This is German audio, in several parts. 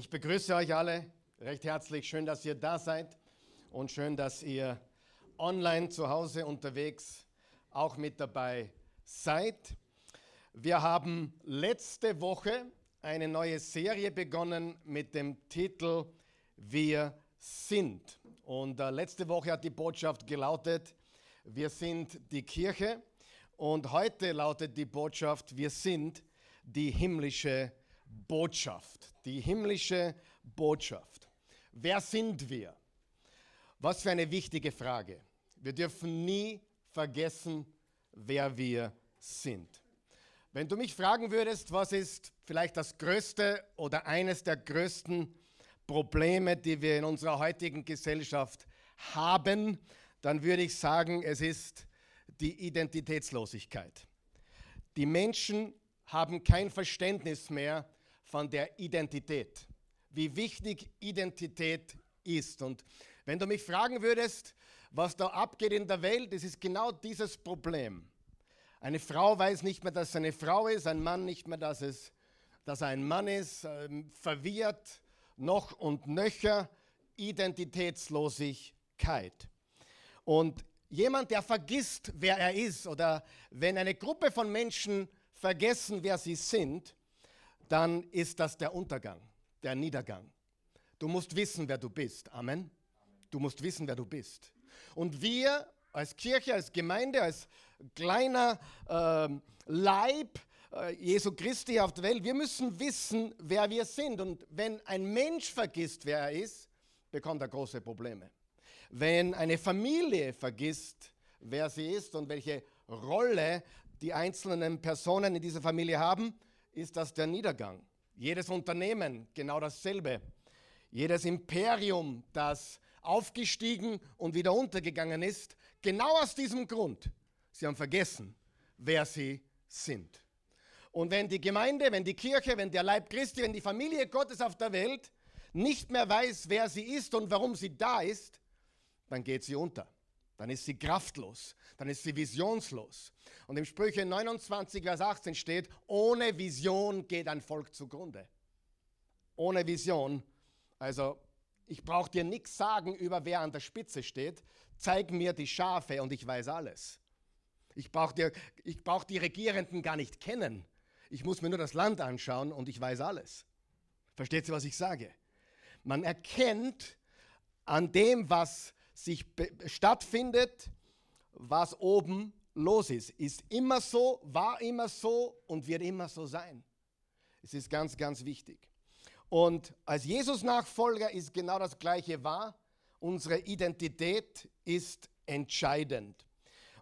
Ich begrüße euch alle recht herzlich. Schön, dass ihr da seid und schön, dass ihr online zu Hause unterwegs auch mit dabei seid. Wir haben letzte Woche eine neue Serie begonnen mit dem Titel Wir sind. Und äh, letzte Woche hat die Botschaft gelautet, wir sind die Kirche. Und heute lautet die Botschaft, wir sind die himmlische Botschaft. Die himmlische Botschaft. Wer sind wir? Was für eine wichtige Frage. Wir dürfen nie vergessen, wer wir sind. Wenn du mich fragen würdest, was ist vielleicht das größte oder eines der größten Probleme, die wir in unserer heutigen Gesellschaft haben, dann würde ich sagen, es ist die Identitätslosigkeit. Die Menschen haben kein Verständnis mehr von der Identität, wie wichtig Identität ist. Und wenn du mich fragen würdest, was da abgeht in der Welt, das ist genau dieses Problem. Eine Frau weiß nicht mehr, dass sie eine Frau ist, ein Mann nicht mehr, dass, es, dass er ein Mann ist, ähm, verwirrt, noch und nöcher, Identitätslosigkeit. Und jemand, der vergisst, wer er ist, oder wenn eine Gruppe von Menschen vergessen, wer sie sind, dann ist das der Untergang, der Niedergang. Du musst wissen, wer du bist. Amen. Du musst wissen, wer du bist. Und wir als Kirche, als Gemeinde, als kleiner äh, Leib äh, Jesu Christi auf der Welt, wir müssen wissen, wer wir sind. Und wenn ein Mensch vergisst, wer er ist, bekommt er große Probleme. Wenn eine Familie vergisst, wer sie ist und welche Rolle die einzelnen Personen in dieser Familie haben, ist das der Niedergang. Jedes Unternehmen genau dasselbe. Jedes Imperium, das aufgestiegen und wieder untergegangen ist, genau aus diesem Grund. Sie haben vergessen, wer sie sind. Und wenn die Gemeinde, wenn die Kirche, wenn der Leib Christi, wenn die Familie Gottes auf der Welt nicht mehr weiß, wer sie ist und warum sie da ist, dann geht sie unter dann ist sie kraftlos, dann ist sie visionslos. Und im Sprüche 29, Vers 18 steht, ohne Vision geht ein Volk zugrunde. Ohne Vision, also ich brauche dir nichts sagen über wer an der Spitze steht, zeig mir die Schafe und ich weiß alles. Ich brauche brauch die Regierenden gar nicht kennen. Ich muss mir nur das Land anschauen und ich weiß alles. Versteht ihr, was ich sage? Man erkennt an dem, was sich stattfindet, was oben los ist. Ist immer so, war immer so und wird immer so sein. Es ist ganz, ganz wichtig. Und als Jesus-Nachfolger ist genau das Gleiche wahr. Unsere Identität ist entscheidend.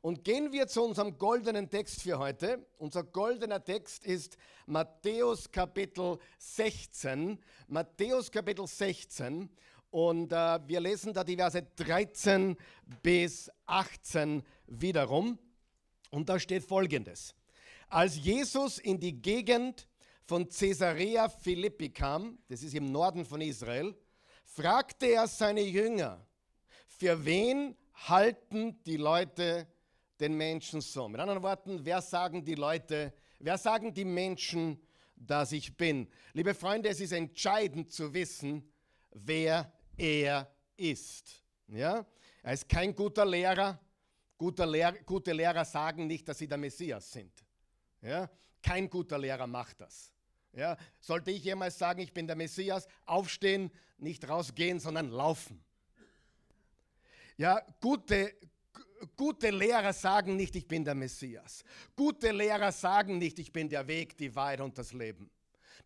Und gehen wir zu unserem goldenen Text für heute. Unser goldener Text ist Matthäus Kapitel 16. Matthäus Kapitel 16. Und äh, wir lesen da die Verse 13 bis 18 wiederum. Und da steht folgendes. Als Jesus in die Gegend von Caesarea Philippi kam, das ist im Norden von Israel, fragte er seine Jünger, für wen halten die Leute den Menschen so? Mit anderen Worten, wer sagen die Leute, wer sagen die Menschen, dass ich bin? Liebe Freunde, es ist entscheidend zu wissen, wer er ist. Ja? Er ist kein guter Lehrer. Gute, Lehr gute Lehrer sagen nicht, dass sie der Messias sind. Ja? Kein guter Lehrer macht das. Ja? Sollte ich jemals sagen, ich bin der Messias, aufstehen, nicht rausgehen, sondern laufen. Ja, gute, gute Lehrer sagen nicht, ich bin der Messias. Gute Lehrer sagen nicht, ich bin der Weg, die Wahrheit und das Leben.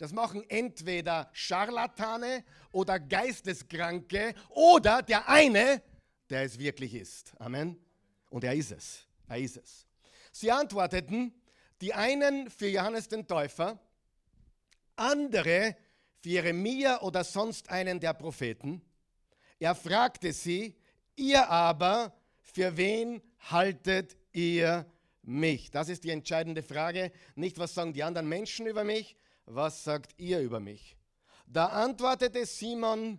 Das machen entweder Scharlatane oder Geisteskranke oder der eine, der es wirklich ist. Amen. Und er ist es. Er ist es. Sie antworteten, die einen für Johannes den Täufer, andere für Jeremia oder sonst einen der Propheten. Er fragte sie, ihr aber, für wen haltet ihr mich? Das ist die entscheidende Frage. Nicht, was sagen die anderen Menschen über mich, was sagt ihr über mich? Da antwortete Simon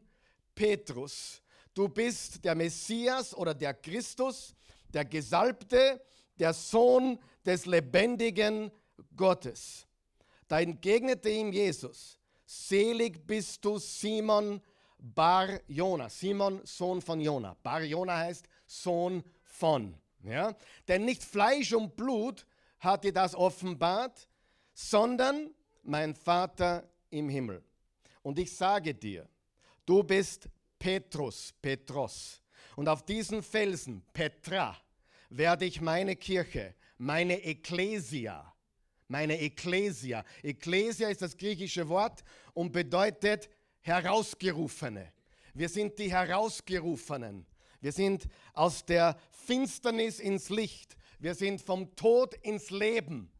Petrus, du bist der Messias oder der Christus, der Gesalbte, der Sohn des lebendigen Gottes. Da entgegnete ihm Jesus, selig bist du Simon Bar Jona, Simon, Sohn von Jona. Bar Jona heißt Sohn von. Ja? Denn nicht Fleisch und Blut hat dir das offenbart, sondern mein Vater im Himmel. Und ich sage dir, du bist Petrus, Petros. Und auf diesen Felsen, Petra, werde ich meine Kirche, meine Ekklesia, meine Ekklesia. Ekklesia ist das griechische Wort und bedeutet Herausgerufene. Wir sind die Herausgerufenen. Wir sind aus der Finsternis ins Licht. Wir sind vom Tod ins Leben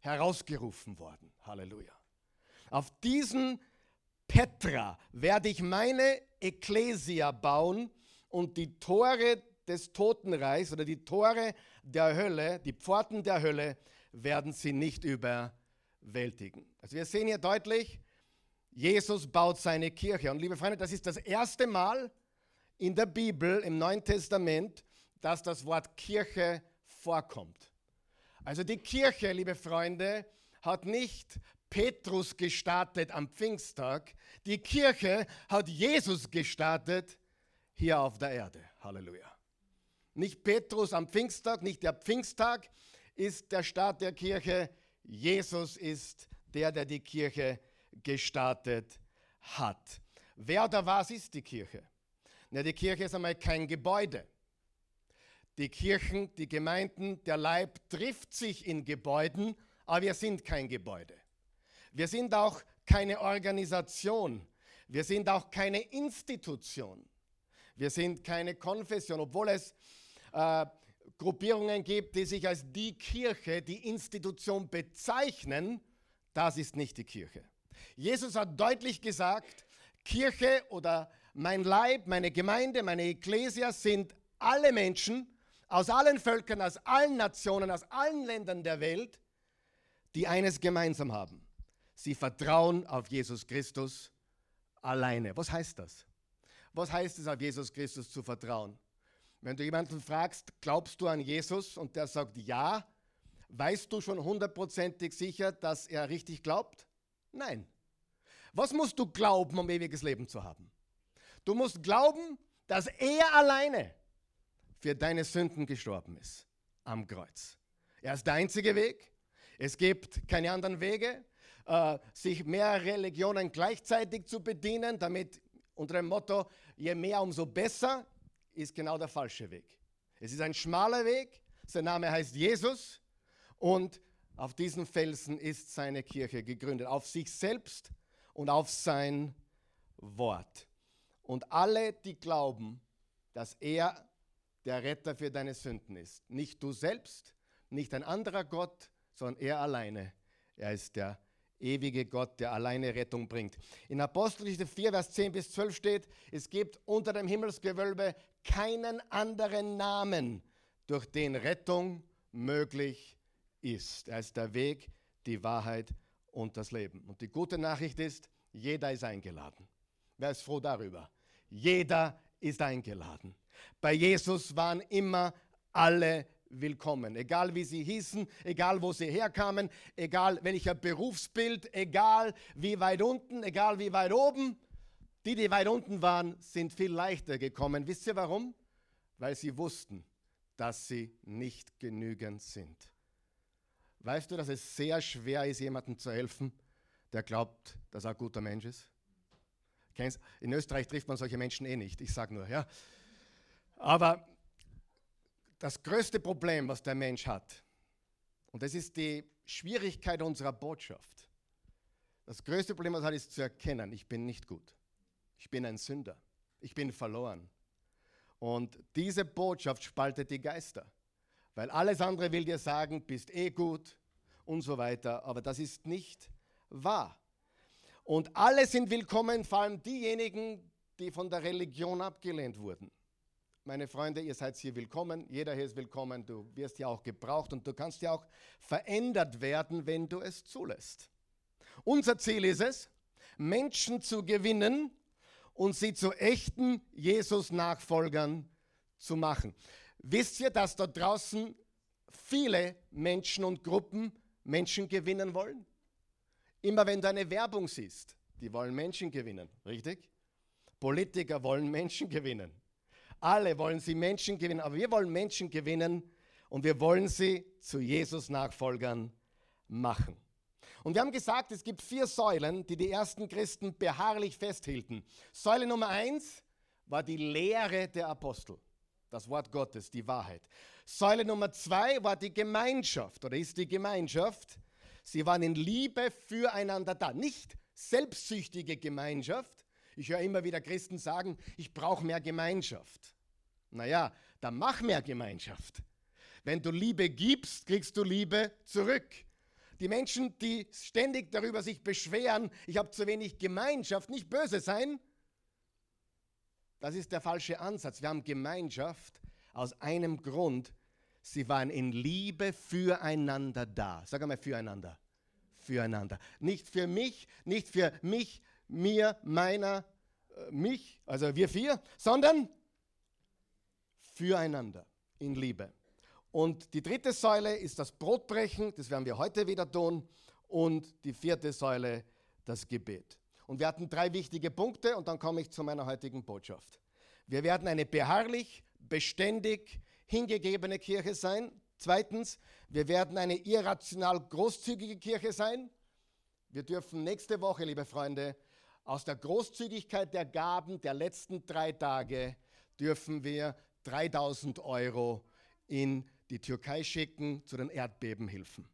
herausgerufen worden. Halleluja. Auf diesen Petra werde ich meine Ekklesia bauen und die Tore des Totenreichs oder die Tore der Hölle, die Pforten der Hölle, werden sie nicht überwältigen. Also wir sehen hier deutlich, Jesus baut seine Kirche. Und liebe Freunde, das ist das erste Mal in der Bibel, im Neuen Testament, dass das Wort Kirche vorkommt. Also die Kirche, liebe Freunde, hat nicht Petrus gestartet am Pfingsttag. Die Kirche hat Jesus gestartet hier auf der Erde. Halleluja. Nicht Petrus am Pfingsttag, nicht der Pfingsttag ist der Start der Kirche. Jesus ist der, der die Kirche gestartet hat. Wer oder was ist die Kirche? Na, die Kirche ist einmal kein Gebäude. Die Kirchen, die Gemeinden, der Leib trifft sich in Gebäuden, aber wir sind kein Gebäude. Wir sind auch keine Organisation. Wir sind auch keine Institution. Wir sind keine Konfession, obwohl es äh, Gruppierungen gibt, die sich als die Kirche, die Institution bezeichnen. Das ist nicht die Kirche. Jesus hat deutlich gesagt, Kirche oder mein Leib, meine Gemeinde, meine Ekklesia sind alle Menschen aus allen Völkern, aus allen Nationen, aus allen Ländern der Welt, die eines gemeinsam haben. Sie vertrauen auf Jesus Christus alleine. Was heißt das? Was heißt es, auf Jesus Christus zu vertrauen? Wenn du jemanden fragst, glaubst du an Jesus und der sagt ja, weißt du schon hundertprozentig sicher, dass er richtig glaubt? Nein. Was musst du glauben, um ewiges Leben zu haben? Du musst glauben, dass er alleine für deine Sünden gestorben ist am Kreuz. Er ist der einzige Weg. Es gibt keine anderen Wege, äh, sich mehr Religionen gleichzeitig zu bedienen, damit unter dem Motto, je mehr, umso besser, ist genau der falsche Weg. Es ist ein schmaler Weg, sein Name heißt Jesus und auf diesen Felsen ist seine Kirche gegründet, auf sich selbst und auf sein Wort. Und alle, die glauben, dass er der Retter für deine Sünden ist. Nicht du selbst, nicht ein anderer Gott, sondern er alleine. Er ist der ewige Gott, der alleine Rettung bringt. In Apostelgeschichte 4, Vers 10 bis 12 steht, es gibt unter dem Himmelsgewölbe keinen anderen Namen, durch den Rettung möglich ist. Er ist der Weg, die Wahrheit und das Leben. Und die gute Nachricht ist, jeder ist eingeladen. Wer ist froh darüber? Jeder ist eingeladen. Bei Jesus waren immer alle willkommen, egal wie sie hießen, egal wo sie herkamen, egal welcher Berufsbild, egal wie weit unten, egal wie weit oben. Die, die weit unten waren, sind viel leichter gekommen. Wisst ihr warum? Weil sie wussten, dass sie nicht genügend sind. Weißt du, dass es sehr schwer ist, jemandem zu helfen, der glaubt, dass er ein guter Mensch ist? In Österreich trifft man solche Menschen eh nicht, ich sage nur, ja. Aber das größte Problem, was der Mensch hat, und das ist die Schwierigkeit unserer Botschaft. Das größte Problem, was er hat, ist zu erkennen, ich bin nicht gut. Ich bin ein Sünder. Ich bin verloren. Und diese Botschaft spaltet die Geister. Weil alles andere will dir sagen, bist eh gut und so weiter. Aber das ist nicht wahr. Und alle sind willkommen, vor allem diejenigen, die von der Religion abgelehnt wurden. Meine Freunde, ihr seid hier willkommen, jeder hier ist willkommen, du wirst ja auch gebraucht und du kannst ja auch verändert werden, wenn du es zulässt. Unser Ziel ist es, Menschen zu gewinnen und sie zu echten Jesus-Nachfolgern zu machen. Wisst ihr, dass da draußen viele Menschen und Gruppen Menschen gewinnen wollen? Immer wenn du eine Werbung siehst, die wollen Menschen gewinnen, richtig? Politiker wollen Menschen gewinnen. Alle wollen sie Menschen gewinnen, aber wir wollen Menschen gewinnen und wir wollen sie zu Jesus Nachfolgern machen. Und wir haben gesagt, es gibt vier Säulen, die die ersten Christen beharrlich festhielten. Säule Nummer eins war die Lehre der Apostel, das Wort Gottes, die Wahrheit. Säule Nummer zwei war die Gemeinschaft oder ist die Gemeinschaft. Sie waren in Liebe füreinander da, nicht selbstsüchtige Gemeinschaft. Ich höre immer wieder Christen sagen, ich brauche mehr Gemeinschaft. Naja, dann mach mehr Gemeinschaft. Wenn du Liebe gibst, kriegst du Liebe zurück. Die Menschen, die ständig darüber sich beschweren, ich habe zu wenig Gemeinschaft, nicht böse sein, das ist der falsche Ansatz. Wir haben Gemeinschaft aus einem Grund, sie waren in Liebe füreinander da. Sag einmal füreinander. Füreinander. Nicht für mich, nicht für mich, mir, meiner, äh, mich, also wir vier, sondern füreinander in Liebe. Und die dritte Säule ist das Brotbrechen, das werden wir heute wieder tun. Und die vierte Säule, das Gebet. Und wir hatten drei wichtige Punkte und dann komme ich zu meiner heutigen Botschaft. Wir werden eine beharrlich, beständig, hingegebene Kirche sein. Zweitens, wir werden eine irrational großzügige Kirche sein. Wir dürfen nächste Woche, liebe Freunde, aus der Großzügigkeit der Gaben der letzten drei Tage dürfen wir 3000 Euro in die Türkei schicken zu den Erdbebenhilfen.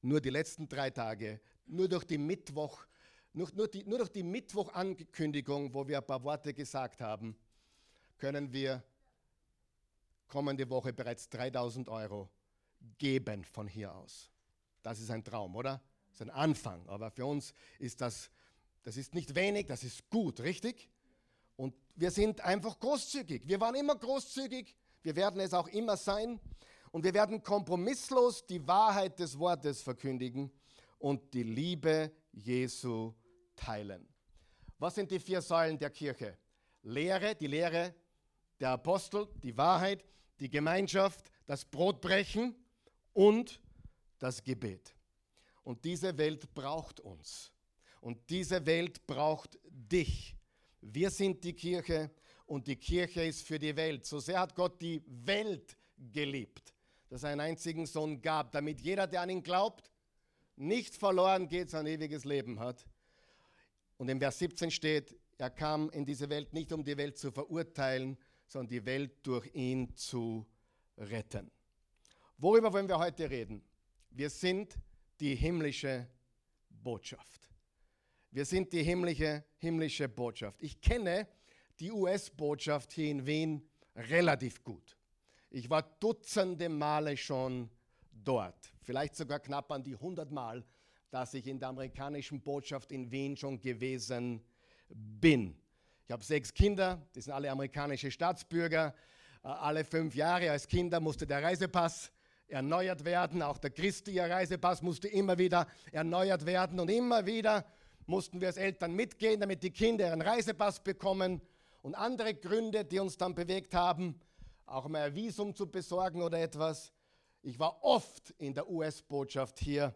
Nur die letzten drei Tage, nur durch die Mittwoch, nur, nur, die, nur durch die Mittwoch-Ankündigung, wo wir ein paar Worte gesagt haben, können wir kommende Woche bereits 3000 Euro geben von hier aus. Das ist ein Traum, oder? Das ist ein Anfang. Aber für uns ist das, das ist nicht wenig, das ist gut, richtig? Und wir sind einfach großzügig. Wir waren immer großzügig. Wir werden es auch immer sein. Und wir werden kompromisslos die Wahrheit des Wortes verkündigen und die Liebe Jesu teilen. Was sind die vier Säulen der Kirche? Lehre, die Lehre der Apostel, die Wahrheit, die Gemeinschaft, das Brotbrechen und das Gebet. Und diese Welt braucht uns. Und diese Welt braucht dich. Wir sind die Kirche und die Kirche ist für die Welt. So sehr hat Gott die Welt geliebt, dass er einen einzigen Sohn gab, damit jeder, der an ihn glaubt, nicht verloren geht, sondern ewiges Leben hat. Und im Vers 17 steht, er kam in diese Welt nicht, um die Welt zu verurteilen, sondern die Welt durch ihn zu retten. Worüber wollen wir heute reden? Wir sind die himmlische Botschaft. Wir sind die himmlische, himmlische Botschaft. Ich kenne die US-Botschaft hier in Wien relativ gut. Ich war dutzende Male schon dort, vielleicht sogar knapp an die 100 Mal, dass ich in der amerikanischen Botschaft in Wien schon gewesen bin. Ich habe sechs Kinder, die sind alle amerikanische Staatsbürger. Äh, alle fünf Jahre als Kinder musste der Reisepass erneuert werden. Auch der christliche Reisepass musste immer wieder erneuert werden. Und immer wieder mussten wir als Eltern mitgehen, damit die Kinder ihren Reisepass bekommen. Und andere Gründe, die uns dann bewegt haben, auch mal ein Visum zu besorgen oder etwas. Ich war oft in der US-Botschaft hier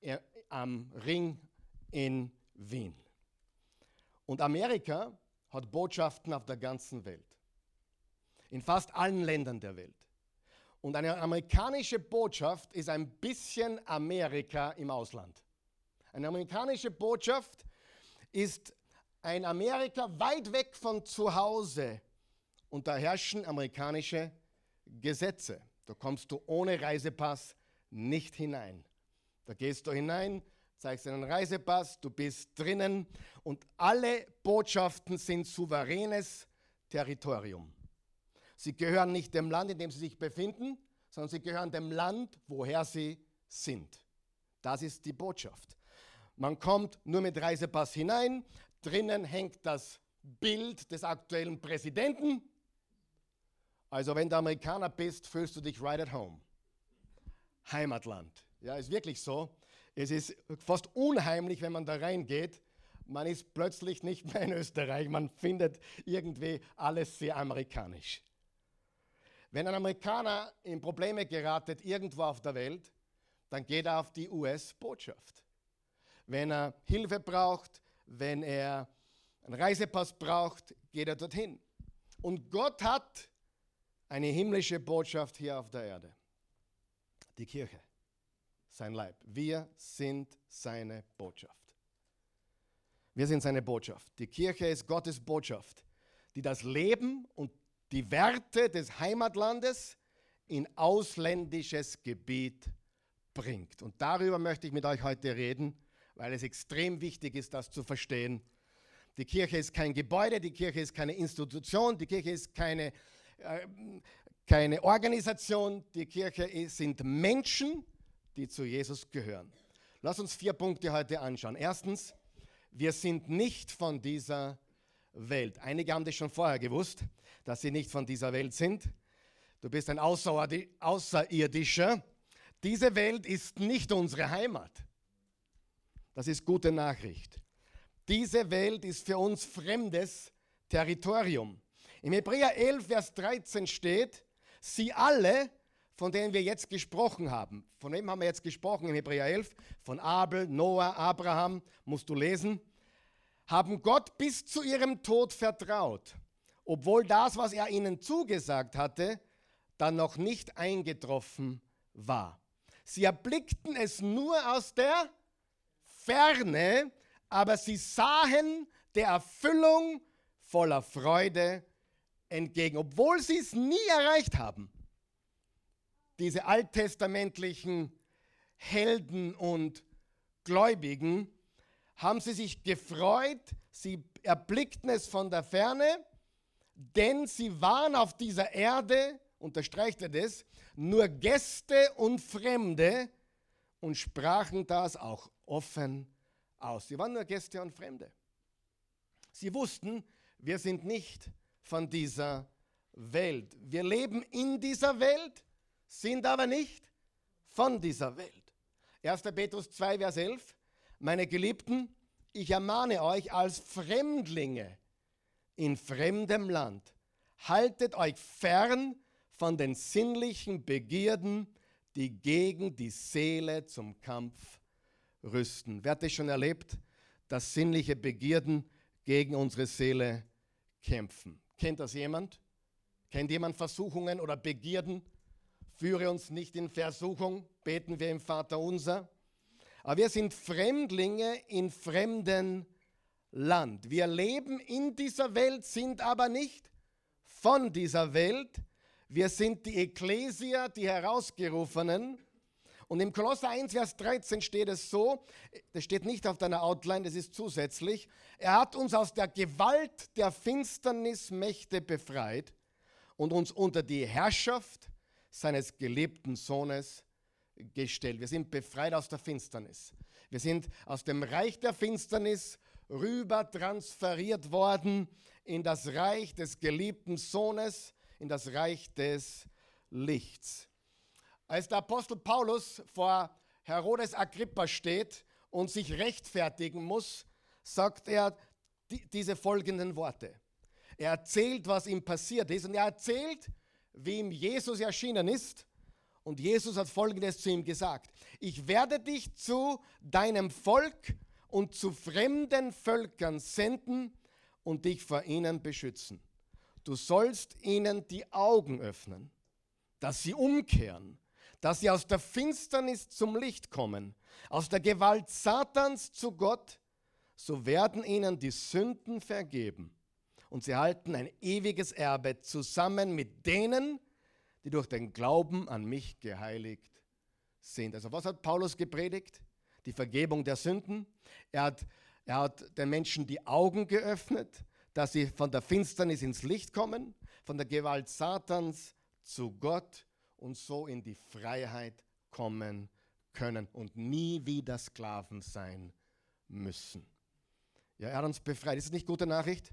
äh, am Ring in Wien. Und Amerika hat Botschaften auf der ganzen Welt. In fast allen Ländern der Welt. Und eine amerikanische Botschaft ist ein bisschen Amerika im Ausland. Eine amerikanische Botschaft ist ein Amerika weit weg von zu Hause und da herrschen amerikanische Gesetze. Da kommst du ohne Reisepass nicht hinein. Da gehst du hinein, zeigst deinen Reisepass, du bist drinnen und alle Botschaften sind souveränes Territorium. Sie gehören nicht dem Land, in dem sie sich befinden, sondern sie gehören dem Land, woher sie sind. Das ist die Botschaft. Man kommt nur mit Reisepass hinein, drinnen hängt das Bild des aktuellen Präsidenten. Also wenn du Amerikaner bist, fühlst du dich right at home. Heimatland. Ja, ist wirklich so. Es ist fast unheimlich, wenn man da reingeht. Man ist plötzlich nicht mehr in Österreich. Man findet irgendwie alles sehr amerikanisch. Wenn ein Amerikaner in Probleme geratet irgendwo auf der Welt, dann geht er auf die US-Botschaft. Wenn er Hilfe braucht, wenn er einen Reisepass braucht, geht er dorthin. Und Gott hat eine himmlische Botschaft hier auf der Erde. Die Kirche, sein Leib. Wir sind seine Botschaft. Wir sind seine Botschaft. Die Kirche ist Gottes Botschaft, die das Leben und die Werte des Heimatlandes in ausländisches Gebiet bringt. Und darüber möchte ich mit euch heute reden, weil es extrem wichtig ist, das zu verstehen. Die Kirche ist kein Gebäude, die Kirche ist keine Institution, die Kirche ist keine, äh, keine Organisation, die Kirche ist, sind Menschen, die zu Jesus gehören. Lass uns vier Punkte heute anschauen. Erstens, wir sind nicht von dieser Welt. Einige haben das schon vorher gewusst, dass sie nicht von dieser Welt sind. Du bist ein Außerirdischer. Diese Welt ist nicht unsere Heimat. Das ist gute Nachricht. Diese Welt ist für uns fremdes Territorium. Im Hebräer 11, Vers 13 steht, sie alle, von denen wir jetzt gesprochen haben. Von wem haben wir jetzt gesprochen im Hebräer 11? Von Abel, Noah, Abraham, musst du lesen. Haben Gott bis zu ihrem Tod vertraut, obwohl das, was er ihnen zugesagt hatte, dann noch nicht eingetroffen war. Sie erblickten es nur aus der Ferne, aber sie sahen der Erfüllung voller Freude entgegen, obwohl sie es nie erreicht haben. Diese alttestamentlichen Helden und Gläubigen haben sie sich gefreut, sie erblickten es von der Ferne, denn sie waren auf dieser Erde, unterstreicht er das, nur Gäste und Fremde und sprachen das auch offen aus. Sie waren nur Gäste und Fremde. Sie wussten, wir sind nicht von dieser Welt. Wir leben in dieser Welt, sind aber nicht von dieser Welt. 1. Petrus 2, Vers 11. Meine Geliebten, ich ermahne euch als Fremdlinge in fremdem Land, haltet euch fern von den sinnlichen Begierden, die gegen die Seele zum Kampf rüsten. Wer hat das schon erlebt, dass sinnliche Begierden gegen unsere Seele kämpfen? Kennt das jemand? Kennt jemand Versuchungen oder Begierden? Führe uns nicht in Versuchung, beten wir im Vater unser. Aber wir sind Fremdlinge in fremden Land. Wir leben in dieser Welt, sind aber nicht von dieser Welt. Wir sind die Ekklesia, die Herausgerufenen. Und im Kolosser 1, Vers 13 steht es so, das steht nicht auf deiner Outline, das ist zusätzlich, er hat uns aus der Gewalt der Finsternismächte befreit und uns unter die Herrschaft seines geliebten Sohnes gestellt. Wir sind befreit aus der Finsternis. Wir sind aus dem Reich der Finsternis rüber transferiert worden in das Reich des geliebten Sohnes, in das Reich des Lichts. Als der Apostel Paulus vor Herodes Agrippa steht und sich rechtfertigen muss, sagt er die, diese folgenden Worte. Er erzählt, was ihm passiert ist und er erzählt, wie ihm Jesus erschienen ist. Und Jesus hat Folgendes zu ihm gesagt. Ich werde dich zu deinem Volk und zu fremden Völkern senden und dich vor ihnen beschützen. Du sollst ihnen die Augen öffnen, dass sie umkehren dass sie aus der Finsternis zum Licht kommen, aus der Gewalt Satans zu Gott, so werden ihnen die Sünden vergeben und sie halten ein ewiges Erbe zusammen mit denen, die durch den Glauben an mich geheiligt sind. Also was hat Paulus gepredigt? Die Vergebung der Sünden. Er hat, er hat den Menschen die Augen geöffnet, dass sie von der Finsternis ins Licht kommen, von der Gewalt Satans zu Gott und so in die Freiheit kommen können und nie wieder Sklaven sein müssen. Ja, er hat uns befreit. Ist das nicht gute Nachricht?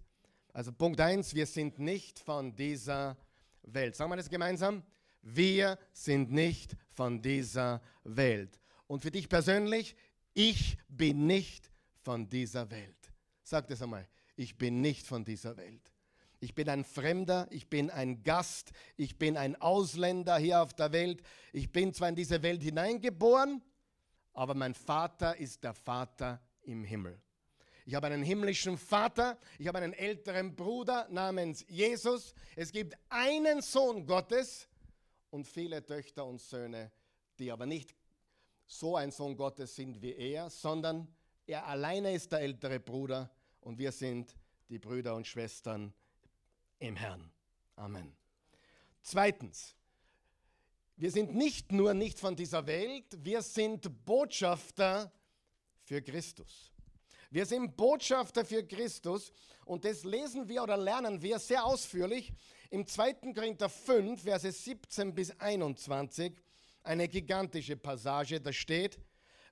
Also Punkt 1, wir sind nicht von dieser Welt. Sagen wir das gemeinsam? Wir sind nicht von dieser Welt. Und für dich persönlich, ich bin nicht von dieser Welt. Sag das einmal, ich bin nicht von dieser Welt. Ich bin ein Fremder, ich bin ein Gast, ich bin ein Ausländer hier auf der Welt. Ich bin zwar in diese Welt hineingeboren, aber mein Vater ist der Vater im Himmel. Ich habe einen himmlischen Vater, ich habe einen älteren Bruder namens Jesus. Es gibt einen Sohn Gottes und viele Töchter und Söhne, die aber nicht so ein Sohn Gottes sind wie er, sondern er alleine ist der ältere Bruder und wir sind die Brüder und Schwestern im Herrn. Amen. Zweitens, wir sind nicht nur nicht von dieser Welt, wir sind Botschafter für Christus. Wir sind Botschafter für Christus und das lesen wir oder lernen wir sehr ausführlich im 2. Korinther 5, Verse 17 bis 21, eine gigantische Passage, da steht,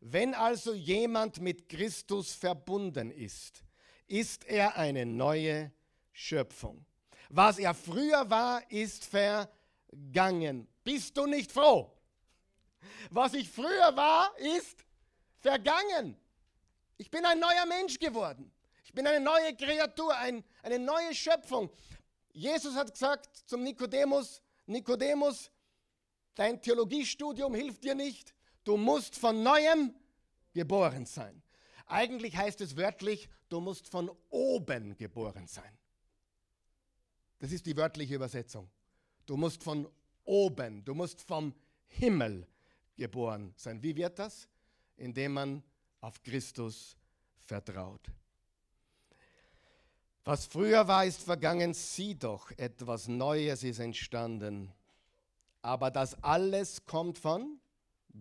wenn also jemand mit Christus verbunden ist, ist er eine neue Schöpfung. Was er früher war, ist vergangen. Bist du nicht froh? Was ich früher war, ist vergangen. Ich bin ein neuer Mensch geworden. Ich bin eine neue Kreatur, ein, eine neue Schöpfung. Jesus hat gesagt zum Nikodemus, Nikodemus, dein Theologiestudium hilft dir nicht. Du musst von neuem geboren sein. Eigentlich heißt es wörtlich, du musst von oben geboren sein. Das ist die wörtliche Übersetzung. Du musst von oben, du musst vom Himmel geboren sein. Wie wird das? Indem man auf Christus vertraut. Was früher war, ist vergangen, sieh doch, etwas Neues ist entstanden. Aber das alles kommt von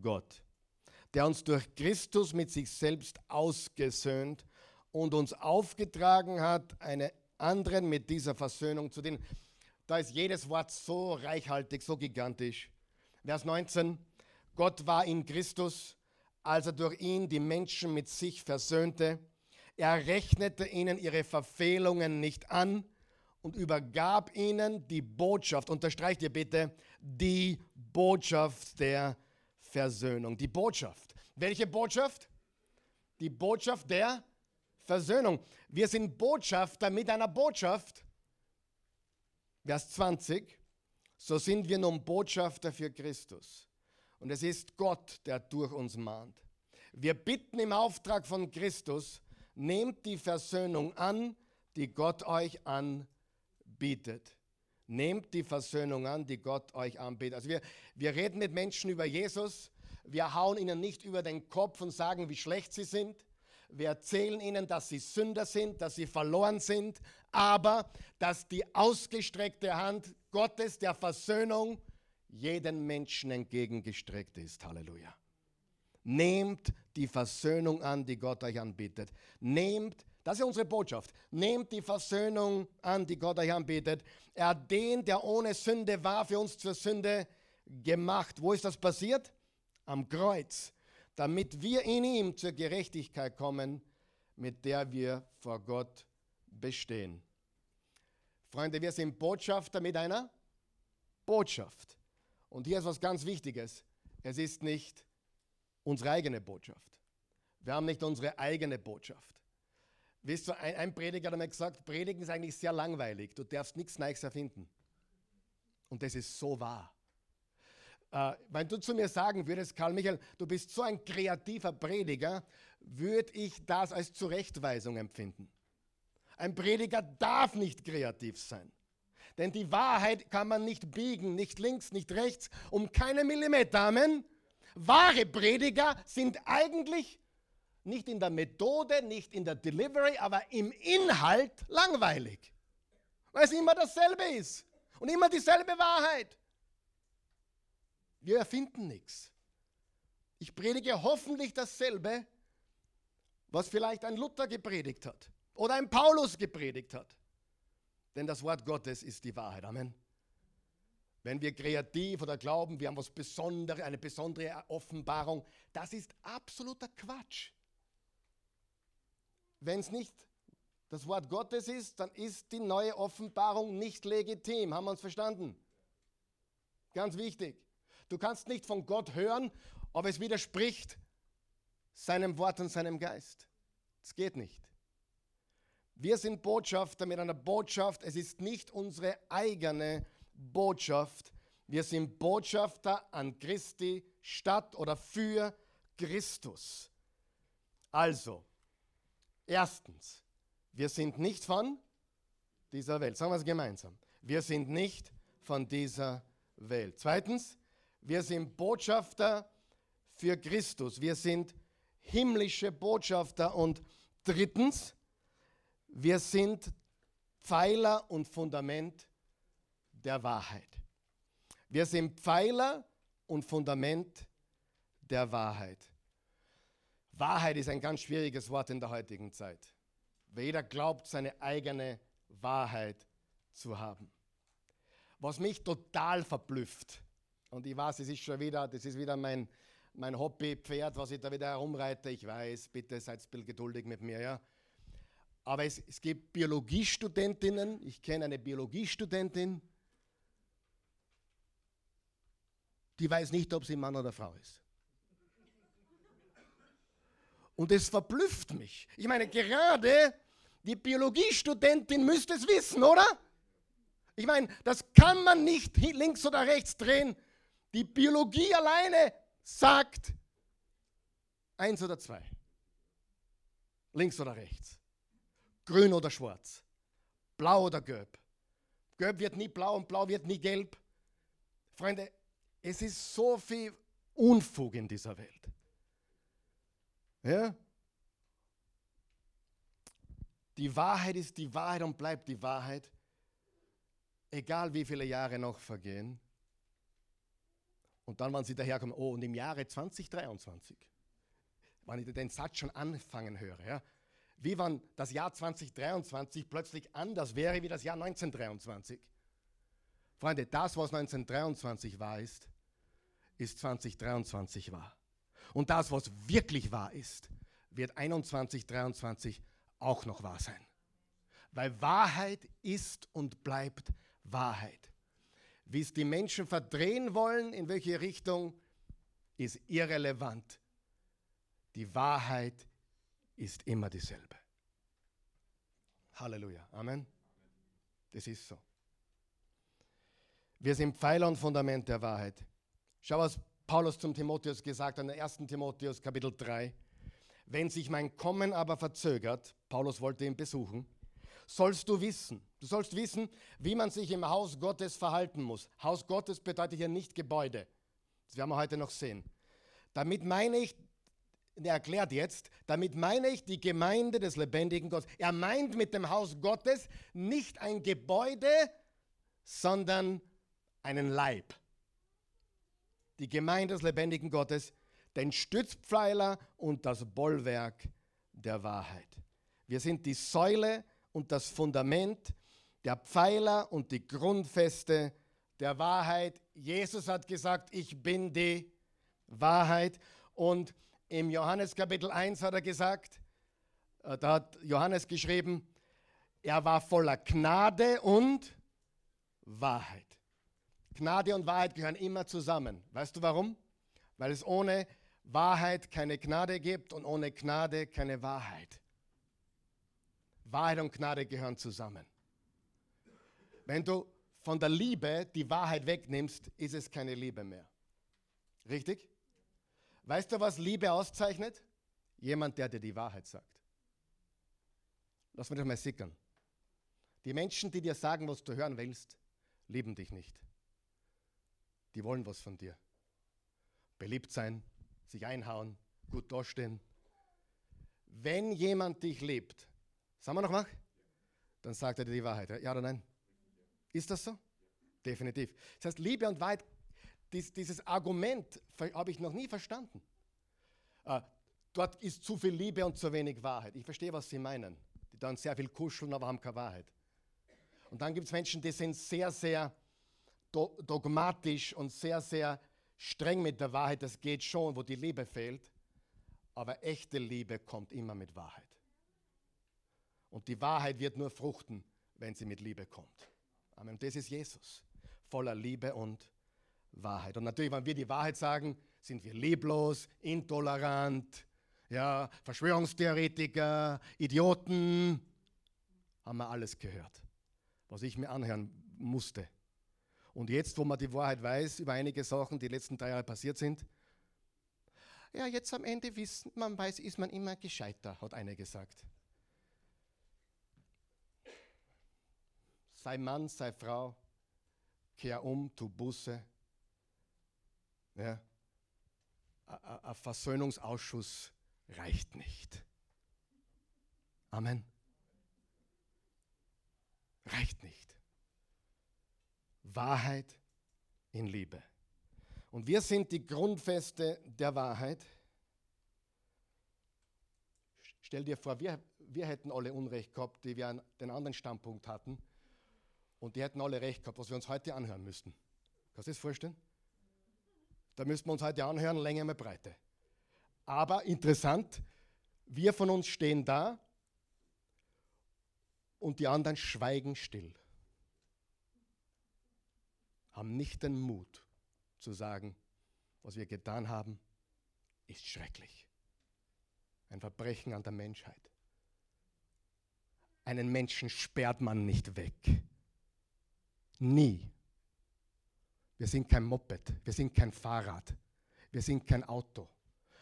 Gott, der uns durch Christus mit sich selbst ausgesöhnt und uns aufgetragen hat, eine anderen mit dieser Versöhnung zu dienen. Da ist jedes Wort so reichhaltig, so gigantisch. Vers 19. Gott war in Christus, als er durch ihn die Menschen mit sich versöhnte. Er rechnete ihnen ihre Verfehlungen nicht an und übergab ihnen die Botschaft, unterstreicht ihr bitte, die Botschaft der Versöhnung. Die Botschaft. Welche Botschaft? Die Botschaft der Versöhnung. Wir sind Botschafter mit einer Botschaft. Vers 20. So sind wir nun Botschafter für Christus. Und es ist Gott, der durch uns mahnt. Wir bitten im Auftrag von Christus, nehmt die Versöhnung an, die Gott euch anbietet. Nehmt die Versöhnung an, die Gott euch anbietet. Also wir, wir reden mit Menschen über Jesus. Wir hauen ihnen nicht über den Kopf und sagen, wie schlecht sie sind. Wir erzählen ihnen, dass sie Sünder sind, dass sie verloren sind, aber dass die ausgestreckte Hand Gottes der Versöhnung jeden Menschen entgegengestreckt ist. Halleluja. Nehmt die Versöhnung an, die Gott euch anbietet. Nehmt, das ist unsere Botschaft, nehmt die Versöhnung an, die Gott euch anbietet. Er hat den, der ohne Sünde war, für uns zur Sünde gemacht. Wo ist das passiert? Am Kreuz damit wir in ihm zur Gerechtigkeit kommen, mit der wir vor Gott bestehen. Freunde, wir sind Botschafter mit einer Botschaft. Und hier ist was ganz Wichtiges. Es ist nicht unsere eigene Botschaft. Wir haben nicht unsere eigene Botschaft. Wisst du, ein, ein Prediger hat mir gesagt, Predigen ist eigentlich sehr langweilig. Du darfst nichts Neues erfinden. Und das ist so wahr. Äh, wenn du zu mir sagen würdest, Karl Michael, du bist so ein kreativer Prediger, würde ich das als Zurechtweisung empfinden. Ein Prediger darf nicht kreativ sein. Denn die Wahrheit kann man nicht biegen, nicht links, nicht rechts, um keine Millimeter. Amen. Wahre Prediger sind eigentlich nicht in der Methode, nicht in der Delivery, aber im Inhalt langweilig. Weil es immer dasselbe ist und immer dieselbe Wahrheit. Wir erfinden nichts. Ich predige hoffentlich dasselbe, was vielleicht ein Luther gepredigt hat oder ein Paulus gepredigt hat. Denn das Wort Gottes ist die Wahrheit. Amen. Wenn wir kreativ oder glauben, wir haben was Besonderes, eine besondere Offenbarung, das ist absoluter Quatsch. Wenn es nicht das Wort Gottes ist, dann ist die neue Offenbarung nicht legitim. Haben wir uns verstanden? Ganz wichtig. Du kannst nicht von Gott hören, aber es widerspricht seinem Wort und seinem Geist. Das geht nicht. Wir sind Botschafter mit einer Botschaft. Es ist nicht unsere eigene Botschaft. Wir sind Botschafter an Christi statt oder für Christus. Also, Erstens, wir sind nicht von dieser Welt. Sagen wir es gemeinsam. Wir sind nicht von dieser Welt. Zweitens, wir sind Botschafter für Christus. Wir sind himmlische Botschafter. Und drittens, wir sind Pfeiler und Fundament der Wahrheit. Wir sind Pfeiler und Fundament der Wahrheit. Wahrheit ist ein ganz schwieriges Wort in der heutigen Zeit. Jeder glaubt, seine eigene Wahrheit zu haben. Was mich total verblüfft, und ich weiß, es ist schon wieder, das ist wieder mein, mein Hobbypferd, was ich da wieder herumreite. Ich weiß, bitte seid ein bisschen geduldig mit mir, ja. Aber es, es gibt Biologiestudentinnen, ich kenne eine Biologiestudentin, die weiß nicht, ob sie Mann oder Frau ist. Und es verblüfft mich. Ich meine, gerade die Biologiestudentin müsste es wissen, oder? Ich meine, das kann man nicht links oder rechts drehen. Die Biologie alleine sagt eins oder zwei. Links oder rechts. Grün oder schwarz. Blau oder gelb. Gelb wird nie blau und blau wird nie gelb. Freunde, es ist so viel Unfug in dieser Welt. Ja? Die Wahrheit ist die Wahrheit und bleibt die Wahrheit, egal wie viele Jahre noch vergehen. Und dann, wenn sie daherkommen, oh, und im Jahre 2023, wenn ich den Satz schon anfangen höre, ja, wie wenn das Jahr 2023 plötzlich anders wäre wie das Jahr 1923. Freunde, das, was 1923 wahr ist, ist 2023 wahr. Und das, was wirklich wahr ist, wird 2021, 2023 auch noch wahr sein. Weil Wahrheit ist und bleibt Wahrheit. Wie es die Menschen verdrehen wollen, in welche Richtung, ist irrelevant. Die Wahrheit ist immer dieselbe. Halleluja. Amen. Das ist so. Wir sind Pfeiler und Fundament der Wahrheit. Schau, was Paulus zum Timotheus gesagt hat, in 1. Timotheus Kapitel 3. Wenn sich mein Kommen aber verzögert, Paulus wollte ihn besuchen, sollst du wissen, du sollst wissen, wie man sich im Haus Gottes verhalten muss. Haus Gottes bedeutet hier nicht Gebäude. Das werden wir heute noch sehen. Damit meine ich, er erklärt jetzt, damit meine ich die Gemeinde des lebendigen Gottes. Er meint mit dem Haus Gottes nicht ein Gebäude, sondern einen Leib die Gemeinde des lebendigen Gottes, den Stützpfeiler und das Bollwerk der Wahrheit. Wir sind die Säule und das Fundament, der Pfeiler und die Grundfeste der Wahrheit. Jesus hat gesagt, ich bin die Wahrheit. Und im Johannes Kapitel 1 hat er gesagt, äh, da hat Johannes geschrieben, er war voller Gnade und Wahrheit. Gnade und Wahrheit gehören immer zusammen. Weißt du warum? Weil es ohne Wahrheit keine Gnade gibt und ohne Gnade keine Wahrheit. Wahrheit und Gnade gehören zusammen. Wenn du von der Liebe die Wahrheit wegnimmst, ist es keine Liebe mehr. Richtig? Weißt du, was Liebe auszeichnet? Jemand, der dir die Wahrheit sagt. Lass mich das mal sickern. Die Menschen, die dir sagen, was du hören willst, lieben dich nicht die wollen was von dir. Beliebt sein, sich einhauen, gut dastehen. Wenn jemand dich liebt, sagen wir noch mal, dann sagt er dir die Wahrheit. Ja oder nein? Ist das so? Definitiv. Das heißt, Liebe und Wahrheit, dies, dieses Argument habe ich noch nie verstanden. Äh, dort ist zu viel Liebe und zu wenig Wahrheit. Ich verstehe, was Sie meinen. Die dann sehr viel kuscheln, aber haben keine Wahrheit. Und dann gibt es Menschen, die sind sehr, sehr dogmatisch und sehr, sehr streng mit der Wahrheit. Das geht schon, wo die Liebe fehlt. Aber echte Liebe kommt immer mit Wahrheit. Und die Wahrheit wird nur fruchten, wenn sie mit Liebe kommt. Amen. Und das ist Jesus, voller Liebe und Wahrheit. Und natürlich, wenn wir die Wahrheit sagen, sind wir leblos, intolerant, ja, Verschwörungstheoretiker, Idioten. Haben wir alles gehört, was ich mir anhören musste. Und jetzt, wo man die Wahrheit weiß über einige Sachen, die die letzten drei Jahre passiert sind, ja, jetzt am Ende wissen man weiß, ist man immer gescheiter, hat einer gesagt. Sei Mann, sei Frau, kehr um, tu Buße. Ja. Ein Versöhnungsausschuss reicht nicht. Amen. Reicht nicht. Wahrheit in Liebe. Und wir sind die Grundfeste der Wahrheit. Stell dir vor, wir, wir hätten alle Unrecht gehabt, die wir den anderen Standpunkt hatten. Und die hätten alle Recht gehabt, was wir uns heute anhören müssten. Kannst du das vorstellen? Da müssten wir uns heute anhören, Länge mal Breite. Aber interessant, wir von uns stehen da und die anderen schweigen still. Haben nicht den Mut zu sagen, was wir getan haben, ist schrecklich. Ein Verbrechen an der Menschheit. Einen Menschen sperrt man nicht weg. Nie. Wir sind kein Moped, wir sind kein Fahrrad, wir sind kein Auto.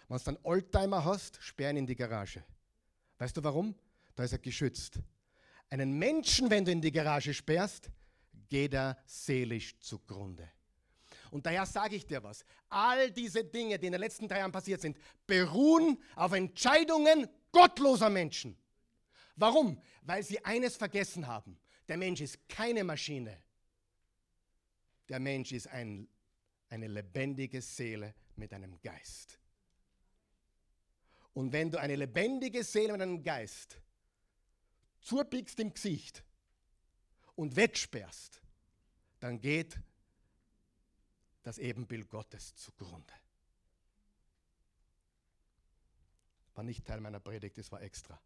Wenn du einen Oldtimer hast, sperren in die Garage. Weißt du warum? Da ist er geschützt. Einen Menschen, wenn du in die Garage sperrst, geht er seelisch zugrunde. Und daher sage ich dir was. All diese Dinge, die in den letzten drei Jahren passiert sind, beruhen auf Entscheidungen gottloser Menschen. Warum? Weil sie eines vergessen haben. Der Mensch ist keine Maschine. Der Mensch ist ein, eine lebendige Seele mit einem Geist. Und wenn du eine lebendige Seele mit einem Geist zupickst im Gesicht und wegsperrst, dann geht das Ebenbild Gottes zugrunde. War nicht Teil meiner Predigt, das war extra.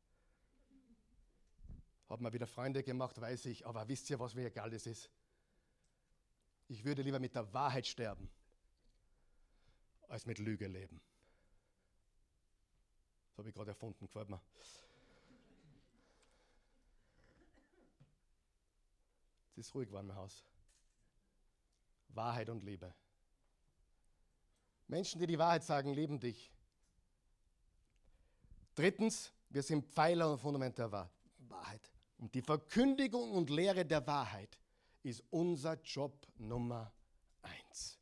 Hat mir wieder Freunde gemacht, weiß ich, aber wisst ihr, was mir egal das ist? Ich würde lieber mit der Wahrheit sterben, als mit Lüge leben. Das habe ich gerade erfunden, gefällt mir. Es ist ruhig war im Haus. Wahrheit und Liebe. Menschen, die die Wahrheit sagen, lieben dich. Drittens, wir sind Pfeiler und Fundament der Wahrheit. Und die Verkündigung und Lehre der Wahrheit ist unser Job Nummer eins.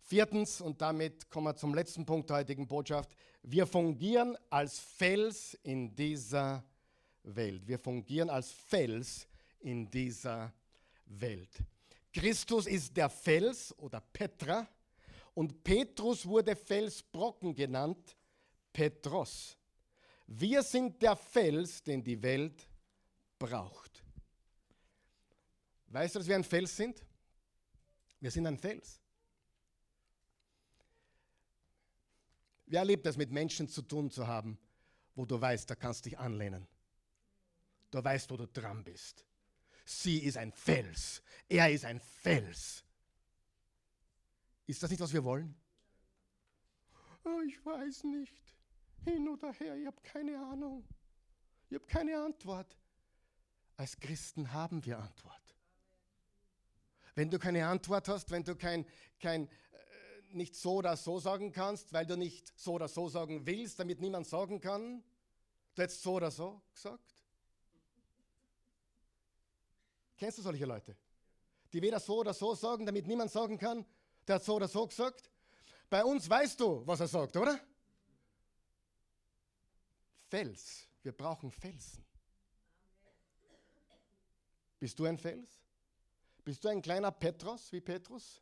Viertens, und damit kommen wir zum letzten Punkt der heutigen Botschaft, wir fungieren als Fels in dieser Welt. Wir fungieren als Fels in dieser Welt. Christus ist der Fels oder Petra und Petrus wurde Felsbrocken genannt, Petros. Wir sind der Fels, den die Welt braucht. Weißt du, dass wir ein Fels sind? Wir sind ein Fels. Wer erlebt es, mit Menschen zu tun zu haben, wo du weißt, da kannst du dich anlehnen. Du weißt, wo du dran bist. Sie ist ein Fels. Er ist ein Fels. Ist das nicht, was wir wollen? Oh, ich weiß nicht. Hin oder her, ich habe keine Ahnung. Ich habe keine Antwort. Als Christen haben wir Antwort. Wenn du keine Antwort hast, wenn du kein, kein, äh, nicht so oder so sagen kannst, weil du nicht so oder so sagen willst, damit niemand sagen kann, du hättest so oder so gesagt. Kennst du solche Leute? Die weder so oder so sagen, damit niemand sagen kann, der hat so oder so gesagt. Bei uns weißt du, was er sagt, oder? Fels. Wir brauchen Felsen. Bist du ein Fels? Bist du ein kleiner Petros wie Petrus?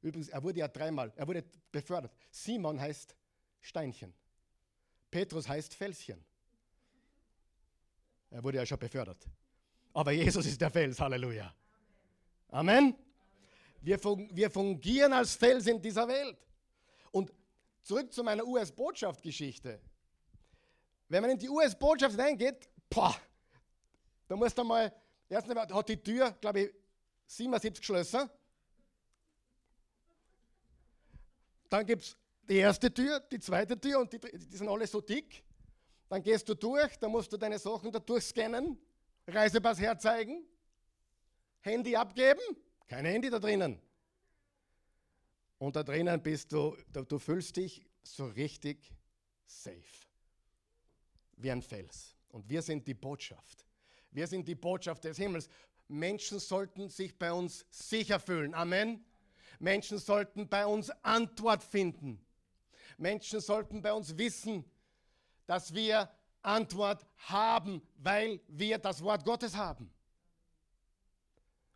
Übrigens, er wurde ja dreimal, er wurde befördert. Simon heißt Steinchen. Petrus heißt Felschen. Er wurde ja schon befördert. Aber Jesus ist der Fels, Halleluja. Amen. Wir, wir fungieren als Fels in dieser Welt. Und zurück zu meiner US-Botschaft-Geschichte. Wenn man in die US-Botschaft reingeht, boah, da musst du mal, erstens hat die Tür, glaube ich, 77 Schlösser. Dann gibt es die erste Tür, die zweite Tür und die, die sind alle so dick. Dann gehst du durch, dann musst du deine Sachen da durchscannen, Reisepass herzeigen, Handy abgeben, kein Handy da drinnen. Und da drinnen bist du, du, du fühlst dich so richtig safe, wie ein Fels. Und wir sind die Botschaft. Wir sind die Botschaft des Himmels. Menschen sollten sich bei uns sicher fühlen. Amen. Menschen sollten bei uns Antwort finden. Menschen sollten bei uns wissen, dass wir Antwort haben, weil wir das Wort Gottes haben.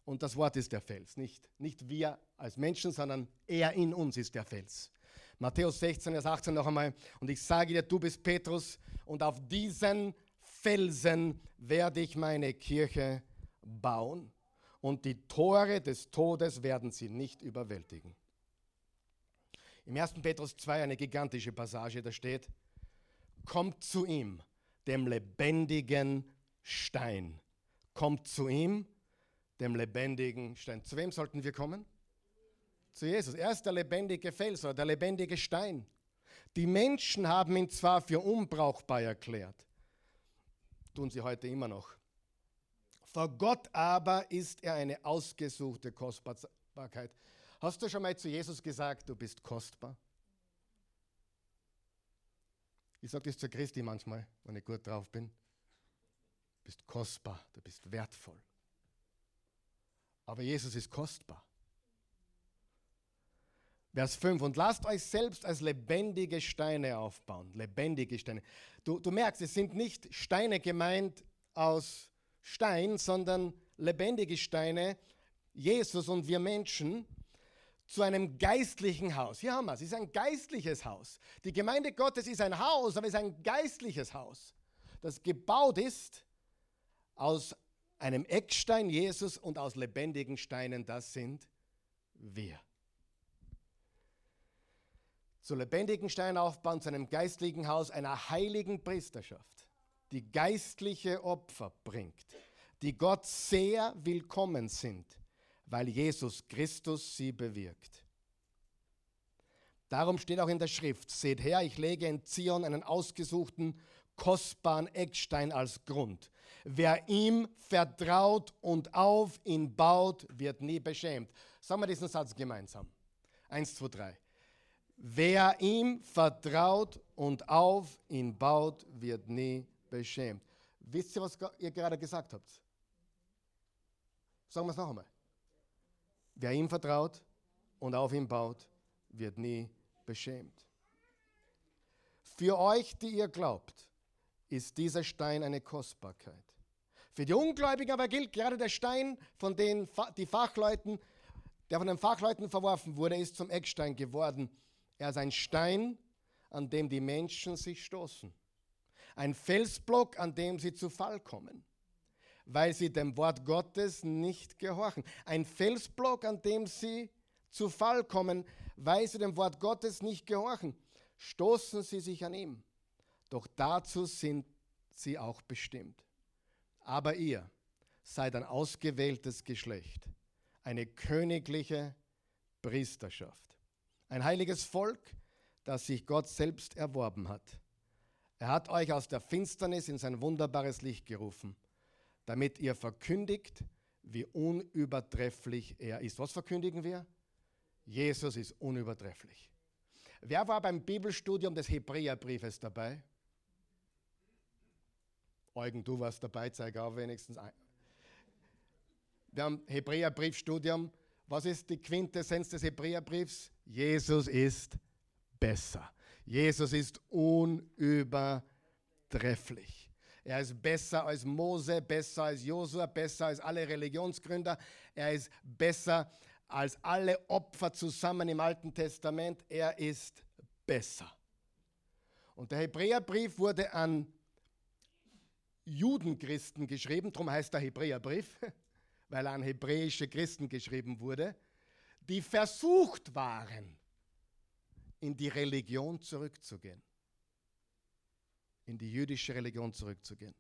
Und das Wort ist der Fels, nicht, nicht wir als Menschen, sondern er in uns ist der Fels. Matthäus 16, Vers 18 noch einmal. Und ich sage dir, du bist Petrus und auf diesen Felsen werde ich meine Kirche bauen und die Tore des Todes werden sie nicht überwältigen. Im 1. Petrus 2 eine gigantische Passage, da steht, kommt zu ihm, dem lebendigen Stein. Kommt zu ihm, dem lebendigen Stein. Zu wem sollten wir kommen? Zu Jesus. Er ist der lebendige Fels oder der lebendige Stein. Die Menschen haben ihn zwar für unbrauchbar erklärt, tun sie heute immer noch. Vor Gott aber ist er eine ausgesuchte Kostbarkeit. Hast du schon mal zu Jesus gesagt, du bist kostbar? Ich sage das zu Christi manchmal, wenn ich gut drauf bin. Du bist kostbar, du bist wertvoll. Aber Jesus ist kostbar. Vers 5. Und lasst euch selbst als lebendige Steine aufbauen. Lebendige Steine. Du, du merkst, es sind nicht Steine gemeint aus Stein, sondern lebendige Steine. Jesus und wir Menschen zu einem geistlichen Haus. Hier haben wir es. Es ist ein geistliches Haus. Die Gemeinde Gottes ist ein Haus, aber es ist ein geistliches Haus, das gebaut ist aus einem Eckstein Jesus und aus lebendigen Steinen. Das sind wir zu lebendigen Steinen aufbauen, zu einem geistlichen Haus, einer heiligen Priesterschaft, die geistliche Opfer bringt, die Gott sehr willkommen sind, weil Jesus Christus sie bewirkt. Darum steht auch in der Schrift, seht her, ich lege in Zion einen ausgesuchten, kostbaren Eckstein als Grund. Wer ihm vertraut und auf ihn baut, wird nie beschämt. Sagen wir diesen Satz gemeinsam. Eins, zwei, drei. Wer ihm vertraut und auf ihn baut, wird nie beschämt. Wisst ihr, was ihr gerade gesagt habt? Sagen wir es noch einmal. Wer ihm vertraut und auf ihn baut, wird nie beschämt. Für euch, die ihr glaubt, ist dieser Stein eine Kostbarkeit. Für die Ungläubigen aber gilt gerade der Stein, von dem die Fachleuten, der von den Fachleuten verworfen wurde, ist zum Eckstein geworden. Er ist ein Stein, an dem die Menschen sich stoßen. Ein Felsblock, an dem sie zu Fall kommen, weil sie dem Wort Gottes nicht gehorchen. Ein Felsblock, an dem sie zu Fall kommen, weil sie dem Wort Gottes nicht gehorchen. Stoßen sie sich an ihm. Doch dazu sind sie auch bestimmt. Aber ihr seid ein ausgewähltes Geschlecht, eine königliche Priesterschaft ein heiliges Volk, das sich Gott selbst erworben hat. Er hat euch aus der Finsternis in sein wunderbares Licht gerufen, damit ihr verkündigt, wie unübertrefflich er ist. Was verkündigen wir? Jesus ist unübertrefflich. Wer war beim Bibelstudium des Hebräerbriefes dabei? Eugen, du warst dabei, zeige auch wenigstens ein. Wir haben Hebräerbriefstudium. Was ist die Quintessenz des Hebräerbriefs? Jesus ist besser. Jesus ist unübertrefflich. Er ist besser als Mose, besser als Josua, besser als alle Religionsgründer. Er ist besser als alle Opfer zusammen im Alten Testament. Er ist besser. Und der Hebräerbrief wurde an Judenchristen geschrieben, darum heißt der Hebräerbrief, weil an hebräische Christen geschrieben wurde die versucht waren, in die Religion zurückzugehen, in die jüdische Religion zurückzugehen.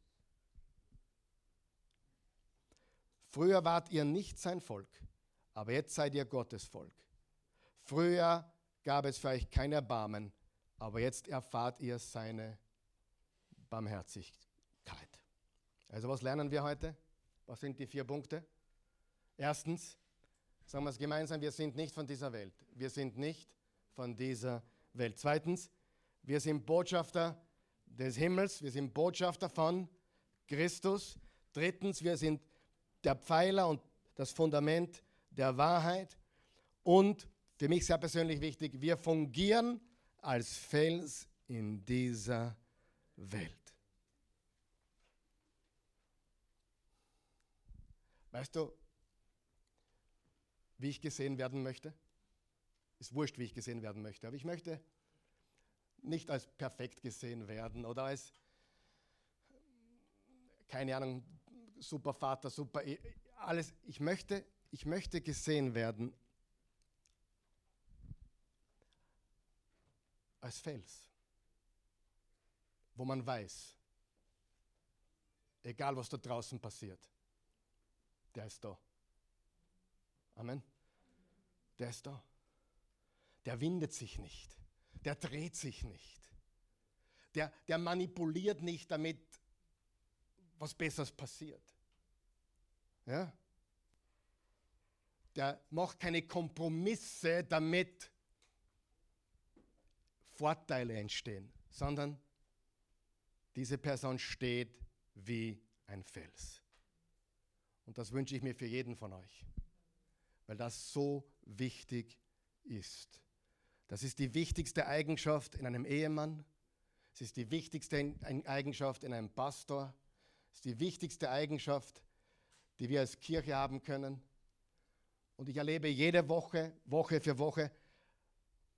Früher wart ihr nicht sein Volk, aber jetzt seid ihr Gottes Volk. Früher gab es für euch kein Erbarmen, aber jetzt erfahrt ihr seine Barmherzigkeit. Also was lernen wir heute? Was sind die vier Punkte? Erstens, Sagen wir es gemeinsam, wir sind nicht von dieser Welt. Wir sind nicht von dieser Welt. Zweitens, wir sind Botschafter des Himmels, wir sind Botschafter von Christus. Drittens, wir sind der Pfeiler und das Fundament der Wahrheit. Und für mich sehr persönlich wichtig, wir fungieren als Fels in dieser Welt. Weißt du, wie ich gesehen werden möchte? Ist wurscht, wie ich gesehen werden möchte, aber ich möchte nicht als perfekt gesehen werden oder als, keine Ahnung, super Vater, super, e, alles. Ich möchte, ich möchte gesehen werden als Fels, wo man weiß, egal was da draußen passiert, der ist da. Amen. Der ist da. Der windet sich nicht. Der dreht sich nicht. Der, der manipuliert nicht, damit was Besseres passiert. Ja? Der macht keine Kompromisse, damit Vorteile entstehen, sondern diese Person steht wie ein Fels. Und das wünsche ich mir für jeden von euch, weil das so wichtig ist. Das ist die wichtigste Eigenschaft in einem Ehemann. Es ist die wichtigste Eigenschaft in einem Pastor. Es ist die wichtigste Eigenschaft, die wir als Kirche haben können. Und ich erlebe jede Woche, Woche für Woche,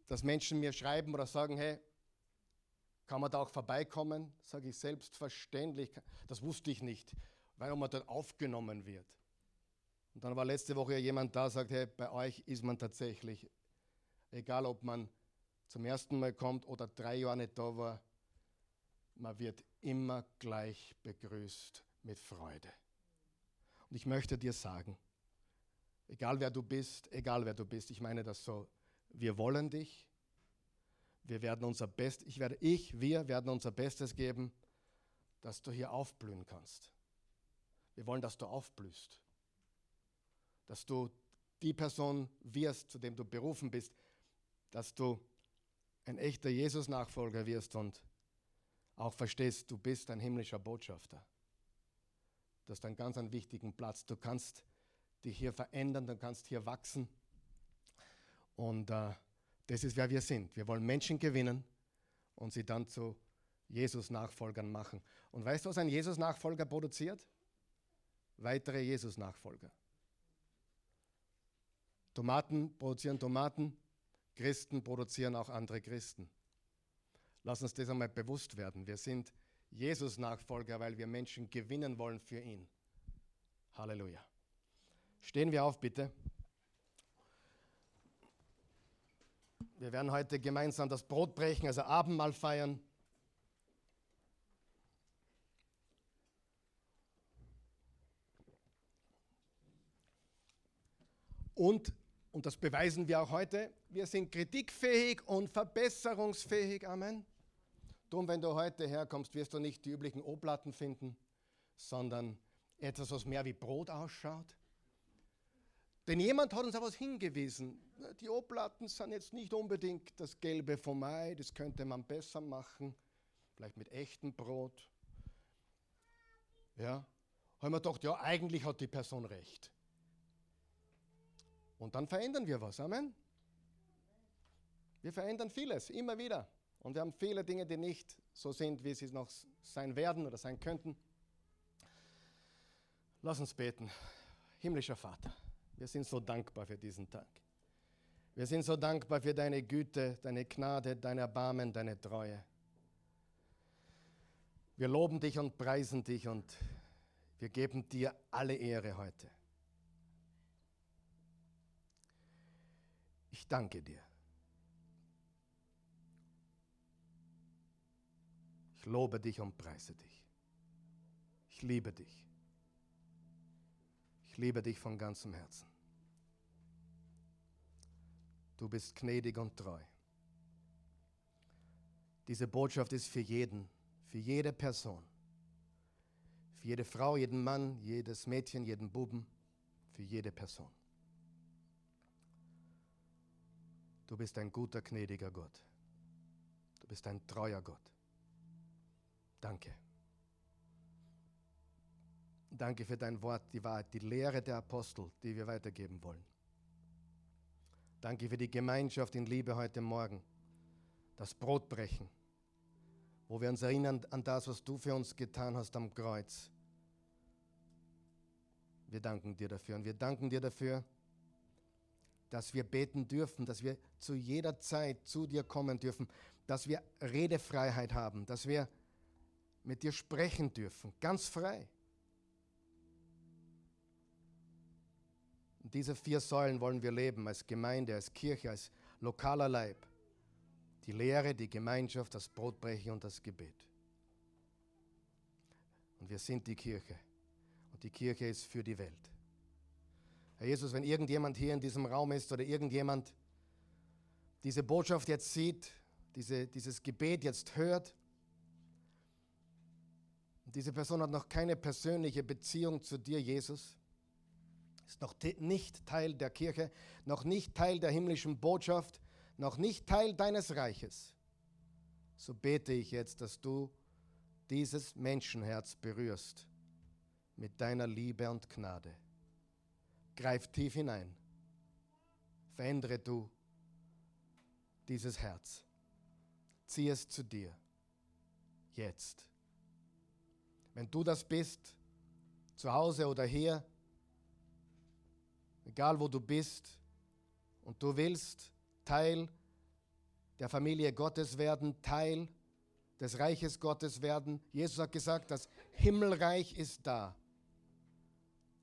dass Menschen mir schreiben oder sagen, hey, kann man da auch vorbeikommen? Sage ich selbstverständlich. Das wusste ich nicht weil man dort aufgenommen wird. Und dann war letzte Woche jemand da, sagt, hey, bei euch ist man tatsächlich, egal ob man zum ersten Mal kommt oder drei Jahre nicht da war, man wird immer gleich begrüßt mit Freude. Und ich möchte dir sagen, egal wer du bist, egal wer du bist, ich meine das so, wir wollen dich, wir werden unser Bestes, ich werde, ich, wir werden unser Bestes geben, dass du hier aufblühen kannst. Wir wollen, dass du aufblühst. Dass du die Person wirst, zu dem du berufen bist. Dass du ein echter Jesus-Nachfolger wirst und auch verstehst, du bist ein himmlischer Botschafter. Du hast einen ganz einen wichtigen Platz. Du kannst dich hier verändern, du kannst hier wachsen. Und äh, das ist, wer wir sind. Wir wollen Menschen gewinnen und sie dann zu Jesus-Nachfolgern machen. Und weißt du, was ein Jesus-Nachfolger produziert? weitere Jesus-Nachfolger. Tomaten produzieren Tomaten, Christen produzieren auch andere Christen. Lass uns das einmal bewusst werden. Wir sind Jesus-Nachfolger, weil wir Menschen gewinnen wollen für ihn. Halleluja. Stehen wir auf, bitte. Wir werden heute gemeinsam das Brot brechen, also Abendmahl feiern. Und, und das beweisen wir auch heute, wir sind kritikfähig und verbesserungsfähig. Amen. Drum, wenn du heute herkommst, wirst du nicht die üblichen O-Platten finden, sondern etwas, was mehr wie Brot ausschaut. Denn jemand hat uns auf was hingewiesen. Die O-Platten sind jetzt nicht unbedingt das Gelbe vom Ei, das könnte man besser machen, vielleicht mit echtem Brot. Ja, haben wir gedacht, ja, eigentlich hat die Person recht. Und dann verändern wir was. Amen. Wir verändern vieles, immer wieder. Und wir haben viele Dinge, die nicht so sind, wie sie noch sein werden oder sein könnten. Lass uns beten. Himmlischer Vater, wir sind so dankbar für diesen Tag. Wir sind so dankbar für deine Güte, deine Gnade, dein Erbarmen, deine Treue. Wir loben dich und preisen dich und wir geben dir alle Ehre heute. Ich danke dir. Ich lobe dich und preise dich. Ich liebe dich. Ich liebe dich von ganzem Herzen. Du bist gnädig und treu. Diese Botschaft ist für jeden, für jede Person, für jede Frau, jeden Mann, jedes Mädchen, jeden Buben, für jede Person. Du bist ein guter, gnädiger Gott. Du bist ein treuer Gott. Danke. Danke für dein Wort, die Wahrheit, die Lehre der Apostel, die wir weitergeben wollen. Danke für die Gemeinschaft in Liebe heute Morgen, das Brotbrechen, wo wir uns erinnern an das, was du für uns getan hast am Kreuz. Wir danken dir dafür und wir danken dir dafür, dass wir beten dürfen, dass wir zu jeder Zeit zu dir kommen dürfen, dass wir Redefreiheit haben, dass wir mit dir sprechen dürfen, ganz frei. Und diese vier Säulen wollen wir leben als Gemeinde, als Kirche, als lokaler Leib. Die Lehre, die Gemeinschaft, das Brotbrechen und das Gebet. Und wir sind die Kirche. Und die Kirche ist für die Welt. Herr Jesus, wenn irgendjemand hier in diesem Raum ist oder irgendjemand diese Botschaft jetzt sieht, diese, dieses Gebet jetzt hört, und diese Person hat noch keine persönliche Beziehung zu dir, Jesus, ist noch nicht Teil der Kirche, noch nicht Teil der himmlischen Botschaft, noch nicht Teil deines Reiches, so bete ich jetzt, dass du dieses Menschenherz berührst mit deiner Liebe und Gnade. Greif tief hinein. Verändere du dieses Herz. Zieh es zu dir. Jetzt. Wenn du das bist, zu Hause oder hier, egal wo du bist, und du willst Teil der Familie Gottes werden, Teil des Reiches Gottes werden. Jesus hat gesagt, das Himmelreich ist da.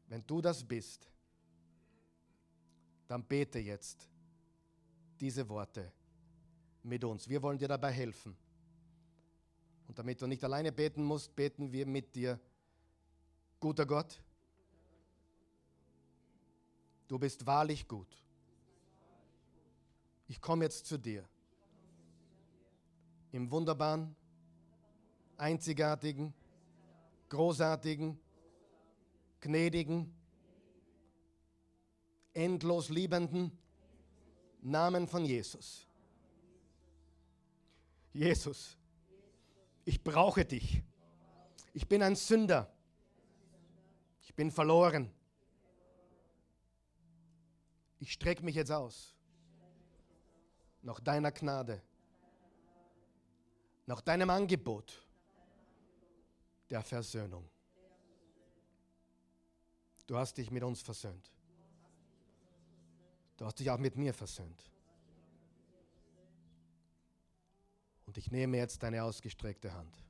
Wenn du das bist, dann bete jetzt diese Worte mit uns. Wir wollen dir dabei helfen. Und damit du nicht alleine beten musst, beten wir mit dir. Guter Gott, Du bist wahrlich gut. Ich komme jetzt zu dir. Im wunderbaren, einzigartigen, großartigen, gnädigen, endlos liebenden Namen von Jesus. Jesus, ich brauche dich. Ich bin ein Sünder. Ich bin verloren. Ich strecke mich jetzt aus. Nach deiner Gnade. Nach deinem Angebot der Versöhnung. Du hast dich mit uns versöhnt. Du hast dich auch mit mir versöhnt. Und ich nehme jetzt deine ausgestreckte Hand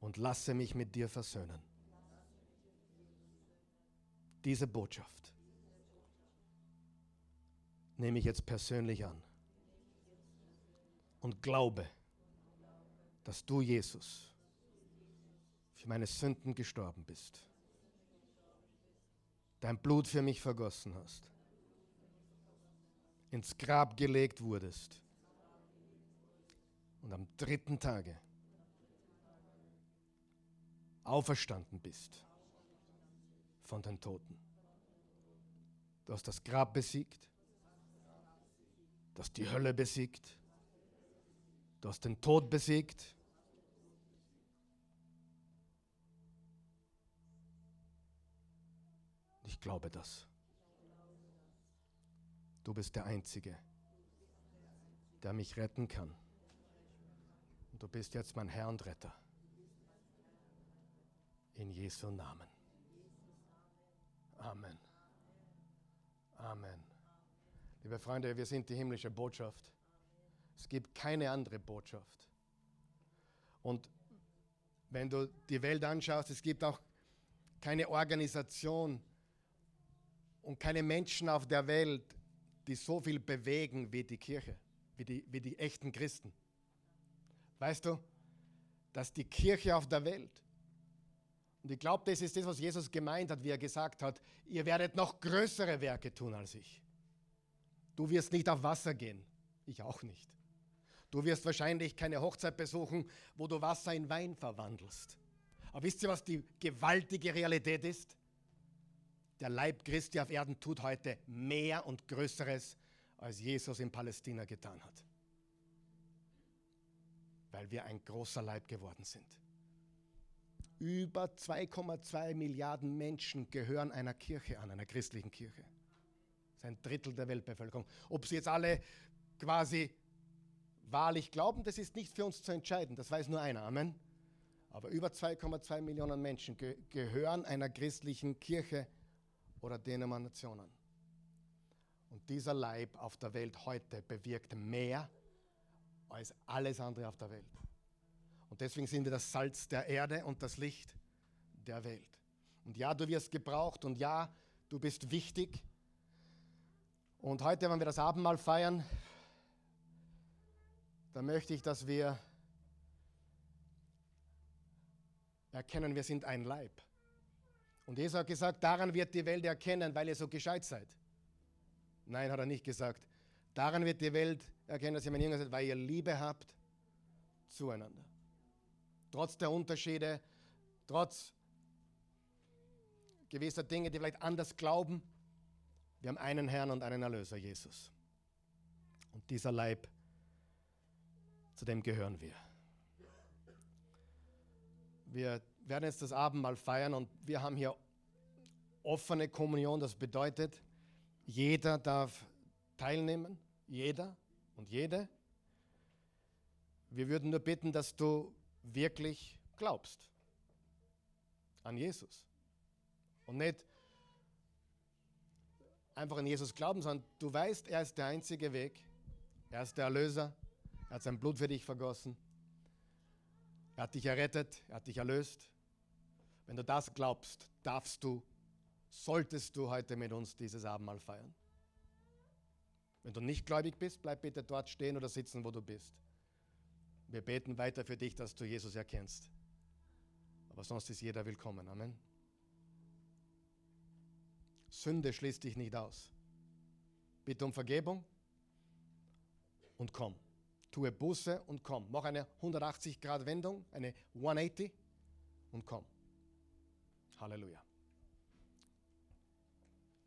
und lasse mich mit dir versöhnen diese Botschaft nehme ich jetzt persönlich an und glaube, dass du, Jesus, für meine Sünden gestorben bist, dein Blut für mich vergossen hast, ins Grab gelegt wurdest und am dritten Tage auferstanden bist von den Toten. Du hast das Grab besiegt. Du hast die Hölle besiegt. Du hast den Tod besiegt. Glaube das. Du bist der Einzige, der mich retten kann. Und du bist jetzt mein Herr und Retter. In Jesu Namen. Amen. Amen. Liebe Freunde, wir sind die himmlische Botschaft. Es gibt keine andere Botschaft. Und wenn du die Welt anschaust, es gibt auch keine Organisation und keine Menschen auf der Welt, die so viel bewegen wie die Kirche, wie die, wie die echten Christen. Weißt du, dass die Kirche auf der Welt und ich glaube, das ist das, was Jesus gemeint hat, wie er gesagt hat, ihr werdet noch größere Werke tun als ich. Du wirst nicht auf Wasser gehen, ich auch nicht. Du wirst wahrscheinlich keine Hochzeit besuchen, wo du Wasser in Wein verwandelst. Aber wisst ihr, was die gewaltige Realität ist? Der Leib Christi auf Erden tut heute mehr und Größeres, als Jesus in Palästina getan hat. Weil wir ein großer Leib geworden sind Über 2,2 Milliarden Menschen gehören einer Kirche an, einer christlichen Kirche. Das ist ein Drittel der Weltbevölkerung. Ob sie jetzt alle quasi wahrlich glauben, das ist nicht für uns zu entscheiden. Das weiß nur einer. Amen. Aber über 2,2 Millionen Menschen ge gehören einer christlichen Kirche oder Denominationen. Und dieser Leib auf der Welt heute bewirkt mehr als alles andere auf der Welt. Und deswegen sind wir das Salz der Erde und das Licht der Welt. Und ja, du wirst gebraucht und ja, du bist wichtig. Und heute, wenn wir das Abendmahl feiern, dann möchte ich, dass wir erkennen, wir sind ein Leib. Und Jesus hat gesagt, daran wird die Welt erkennen, weil ihr so gescheit seid. Nein, hat er nicht gesagt. Daran wird die Welt erkennen, dass ihr mein Jünger seid, weil ihr Liebe habt zueinander. Trotz der Unterschiede, trotz gewisser Dinge, die vielleicht anders glauben, wir haben einen Herrn und einen Erlöser, Jesus. Und dieser Leib, zu dem gehören wir. Wir werden jetzt das Abendmahl feiern und wir haben hier offene Kommunion. Das bedeutet, jeder darf teilnehmen, jeder und jede. Wir würden nur bitten, dass du wirklich glaubst an Jesus. Und nicht einfach an Jesus glauben, sondern du weißt, er ist der einzige Weg. Er ist der Erlöser. Er hat sein Blut für dich vergossen. Er hat dich errettet, er hat dich erlöst. Wenn du das glaubst, darfst du, solltest du heute mit uns dieses Abendmahl feiern. Wenn du nicht gläubig bist, bleib bitte dort stehen oder sitzen, wo du bist. Wir beten weiter für dich, dass du Jesus erkennst. Aber sonst ist jeder willkommen. Amen. Sünde schließt dich nicht aus. Bitte um Vergebung und komm. Tue Buße und komm. Mach eine 180-Grad-Wendung, eine 180 und komm. Halleluja.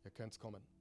Ihr könnt kommen.